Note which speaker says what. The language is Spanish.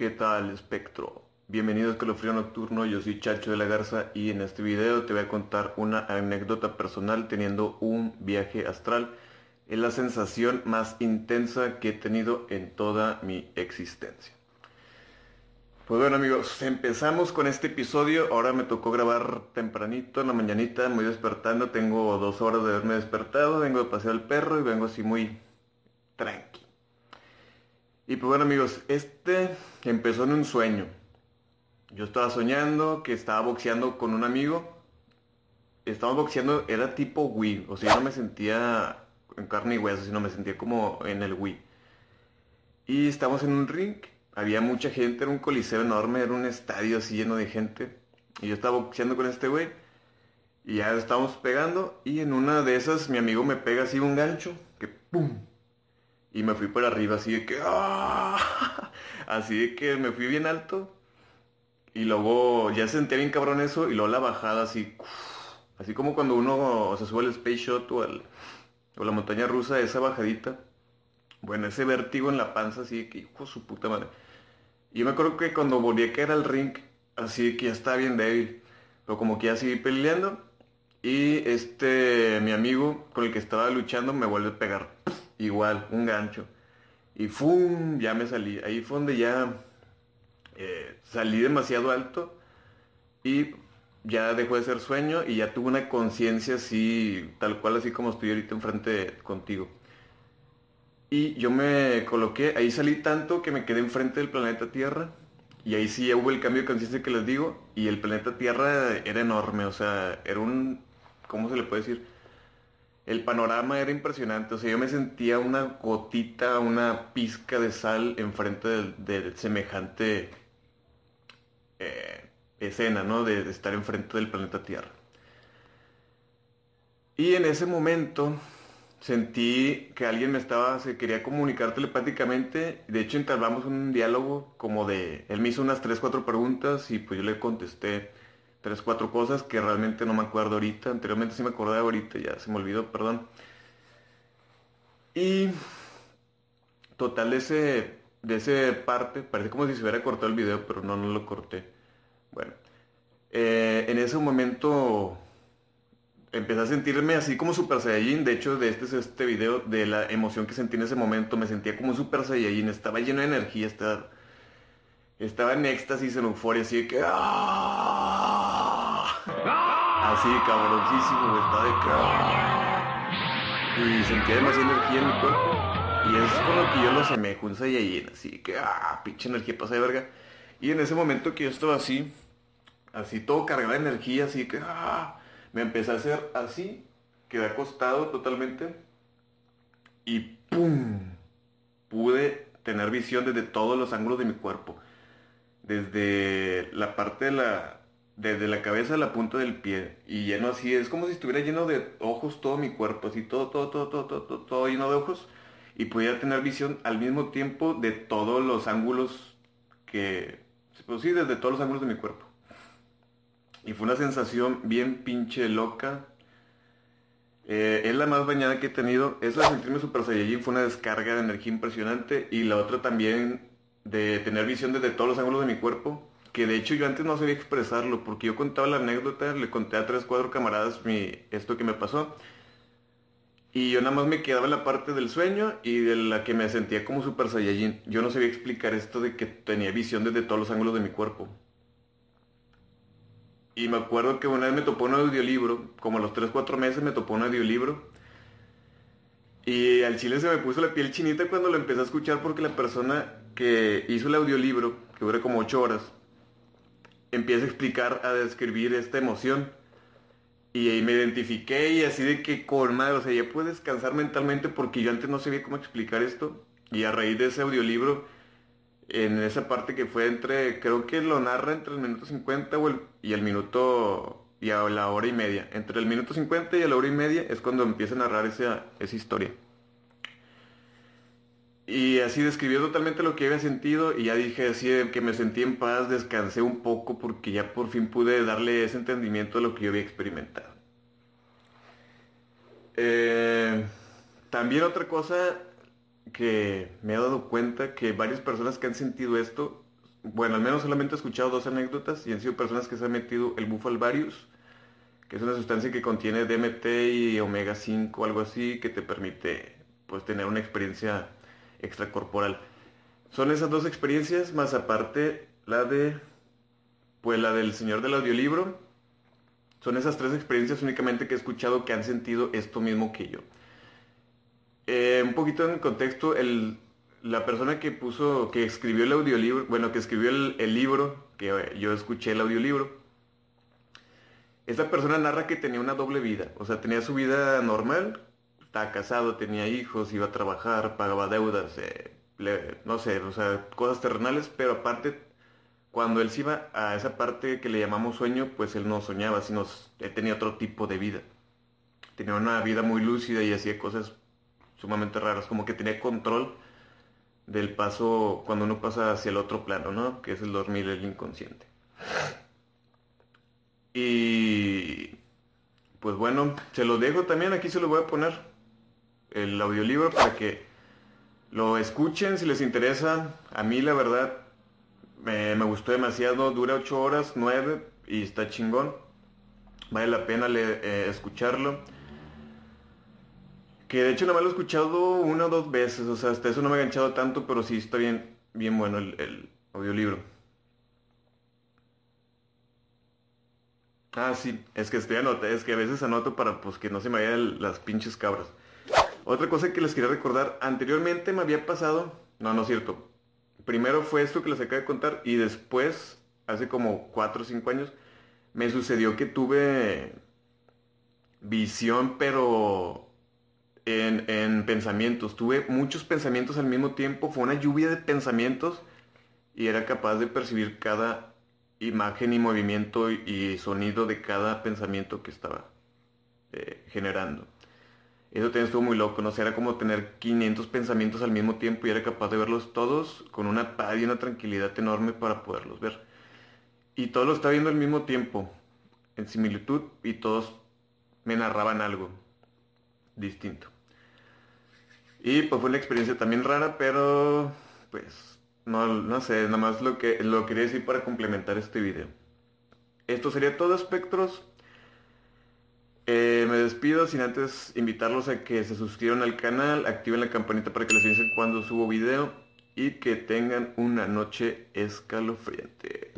Speaker 1: ¿Qué tal, espectro? Bienvenido a Escalofrío Nocturno, yo soy Chacho de la Garza y en este video te voy a contar una anécdota personal teniendo un viaje astral. Es la sensación más intensa que he tenido en toda mi existencia. Pues bueno amigos, empezamos con este episodio. Ahora me tocó grabar tempranito en la mañanita, muy despertando. Tengo dos horas de haberme despertado, vengo de pasear al perro y vengo así muy tranqui. Y pues bueno amigos, este empezó en un sueño. Yo estaba soñando que estaba boxeando con un amigo. Estaba boxeando, era tipo Wii. O sea, yo no me sentía en carne y hueso, sino me sentía como en el Wii. Y estamos en un ring había mucha gente, era un coliseo enorme, era un estadio así lleno de gente. Y yo estaba boxeando con este güey. Y ya estábamos pegando. Y en una de esas mi amigo me pega así un gancho. Que ¡pum! Y me fui por arriba así de que... ¡ah! Así de que me fui bien alto. Y luego ya sentí bien cabrón eso. Y luego la bajada así... Así como cuando uno se sube al Space Shot o, al, o la montaña rusa, esa bajadita. Bueno, ese vértigo en la panza, así de que, hijo su puta madre. Y me acuerdo que cuando volví a caer al ring, así que ya estaba bien débil. Pero como que ya seguí peleando. Y este, mi amigo con el que estaba luchando me vuelve a pegar. Igual, un gancho. Y ¡fum! Ya me salí. Ahí fue donde ya eh, salí demasiado alto. Y ya dejó de ser sueño y ya tuve una conciencia así, tal cual así como estoy ahorita enfrente contigo. Y yo me coloqué, ahí salí tanto que me quedé enfrente del planeta Tierra. Y ahí sí ya hubo el cambio de conciencia que les digo. Y el planeta Tierra era enorme, o sea, era un... ¿Cómo se le puede decir? El panorama era impresionante, o sea, yo me sentía una gotita, una pizca de sal enfrente del, semejante eh, escena, ¿no? De, de estar enfrente del planeta Tierra. Y en ese momento sentí que alguien me estaba, se quería comunicar telepáticamente. De hecho, entablamos un diálogo como de, él me hizo unas 3, 4 preguntas y pues yo le contesté 3, 4 cosas que realmente no me acuerdo ahorita. Anteriormente sí me acordaba ahorita, ya se me olvidó, perdón. Y total de ese, de ese parte, parece como si se hubiera cortado el video, pero no, no lo corté. Bueno, eh, en ese momento empecé a sentirme así como Super Saiyajin. De hecho, de este es este video de la emoción que sentí en ese momento. Me sentía como Super Saiyajin. Estaba lleno de energía. Estaba, estaba en éxtasis, en euforia. Así de que... ¡ah! Así, cabroncísimo. Estaba de que... ¡ah! Y sentía demasiada energía en mi cuerpo. Y es con lo que yo lo asemejo, un Saiyajin. Así que... ¡ah! Pinche energía pasa de verga. Y en ese momento que yo estaba así... Así todo cargado de energía. Así que... ¡ah! Me empecé a hacer así, quedé acostado totalmente y ¡pum! Pude tener visión desde todos los ángulos de mi cuerpo. Desde la parte de la... Desde la cabeza a la punta del pie. Y lleno así, es como si estuviera lleno de ojos todo mi cuerpo. Así todo, todo, todo, todo, todo, todo, todo lleno de ojos. Y pudiera tener visión al mismo tiempo de todos los ángulos que... Pues sí, desde todos los ángulos de mi cuerpo. Y fue una sensación bien pinche loca. Eh, es la más bañada que he tenido. Eso de sentirme Super Saiyajin fue una descarga de energía impresionante. Y la otra también de tener visión desde todos los ángulos de mi cuerpo. Que de hecho yo antes no sabía expresarlo. Porque yo contaba la anécdota, le conté a tres, cuatro camaradas esto que me pasó. Y yo nada más me quedaba en la parte del sueño y de la que me sentía como Super Saiyajin. Yo no sabía explicar esto de que tenía visión desde todos los ángulos de mi cuerpo. Y me acuerdo que una vez me topó un audiolibro, como a los 3, 4 meses me topó un audiolibro. Y al chile se me puso la piel chinita cuando lo empecé a escuchar porque la persona que hizo el audiolibro, que dura como 8 horas, empieza a explicar, a describir esta emoción. Y ahí me identifiqué y así de que con madre, o sea, ya puedes descansar mentalmente porque yo antes no sabía cómo explicar esto. Y a raíz de ese audiolibro en esa parte que fue entre, creo que lo narra entre el minuto 50 y el minuto y a la hora y media. Entre el minuto 50 y la hora y media es cuando empieza a narrar esa, esa historia. Y así describió totalmente lo que había sentido y ya dije así que me sentí en paz, descansé un poco porque ya por fin pude darle ese entendimiento a lo que yo había experimentado. Eh, también otra cosa que me he dado cuenta que varias personas que han sentido esto bueno, al menos solamente he escuchado dos anécdotas y han sido personas que se han metido el bufalvarius, que es una sustancia que contiene DMT y omega 5 algo así, que te permite pues tener una experiencia extracorporal. Son esas dos experiencias, más aparte la de, pues la del señor del audiolibro. Son esas tres experiencias únicamente que he escuchado que han sentido esto mismo que yo. Eh, un poquito en contexto, el, la persona que puso, que escribió el audiolibro, bueno, que escribió el, el libro, que yo escuché el audiolibro, esa persona narra que tenía una doble vida, o sea, tenía su vida normal, estaba casado, tenía hijos, iba a trabajar, pagaba deudas, eh, no sé, o sea, cosas terrenales, pero aparte, cuando él se iba a esa parte que le llamamos sueño, pues él no soñaba, sino él tenía otro tipo de vida. Tenía una vida muy lúcida y hacía cosas sumamente raras, como que tenía control del paso cuando uno pasa hacia el otro plano, ¿no? Que es el dormir, el inconsciente. Y pues bueno, se lo dejo también, aquí se lo voy a poner el audiolibro para que lo escuchen si les interesa. A mí la verdad me, gustó demasiado, dura 8 horas, 9 y está chingón. Vale la pena eh, escucharlo. Que de hecho no me lo he escuchado una o dos veces, o sea, hasta eso no me ha enganchado tanto, pero sí está bien, bien bueno el, audiolibro. Ah, sí, es que estoy anotando, es que a veces anoto para pues que no se me vayan las pinches cabras. Otra cosa que les quería recordar, anteriormente me había pasado, no, no es cierto. Primero fue esto que les acabo de contar y después, hace como 4 o 5 años, me sucedió que tuve visión, pero en, pensamientos. Tuve muchos pensamientos al mismo tiempo, fue una lluvia de pensamientos y era capaz de percibir cada imagen y movimiento y sonido de cada pensamiento que estaba eh, generando. Eso también estuvo muy loco, ¿no? era como tener 500 pensamientos al mismo tiempo y era capaz de verlos todos con una paz y una tranquilidad enorme para poderlos ver. Y todos lo estaba viendo al mismo tiempo, en similitud, y todos me narraban algo distinto. Y pues fue una experiencia también rara, pero pues no, no sé, nada más lo que lo quería decir para complementar este video. Esto sería todo, espectros. Eh, me despido sin antes invitarlos a que se suscriban al canal, activen la campanita para que les avisen cuando subo video y que tengan una noche escalofriante.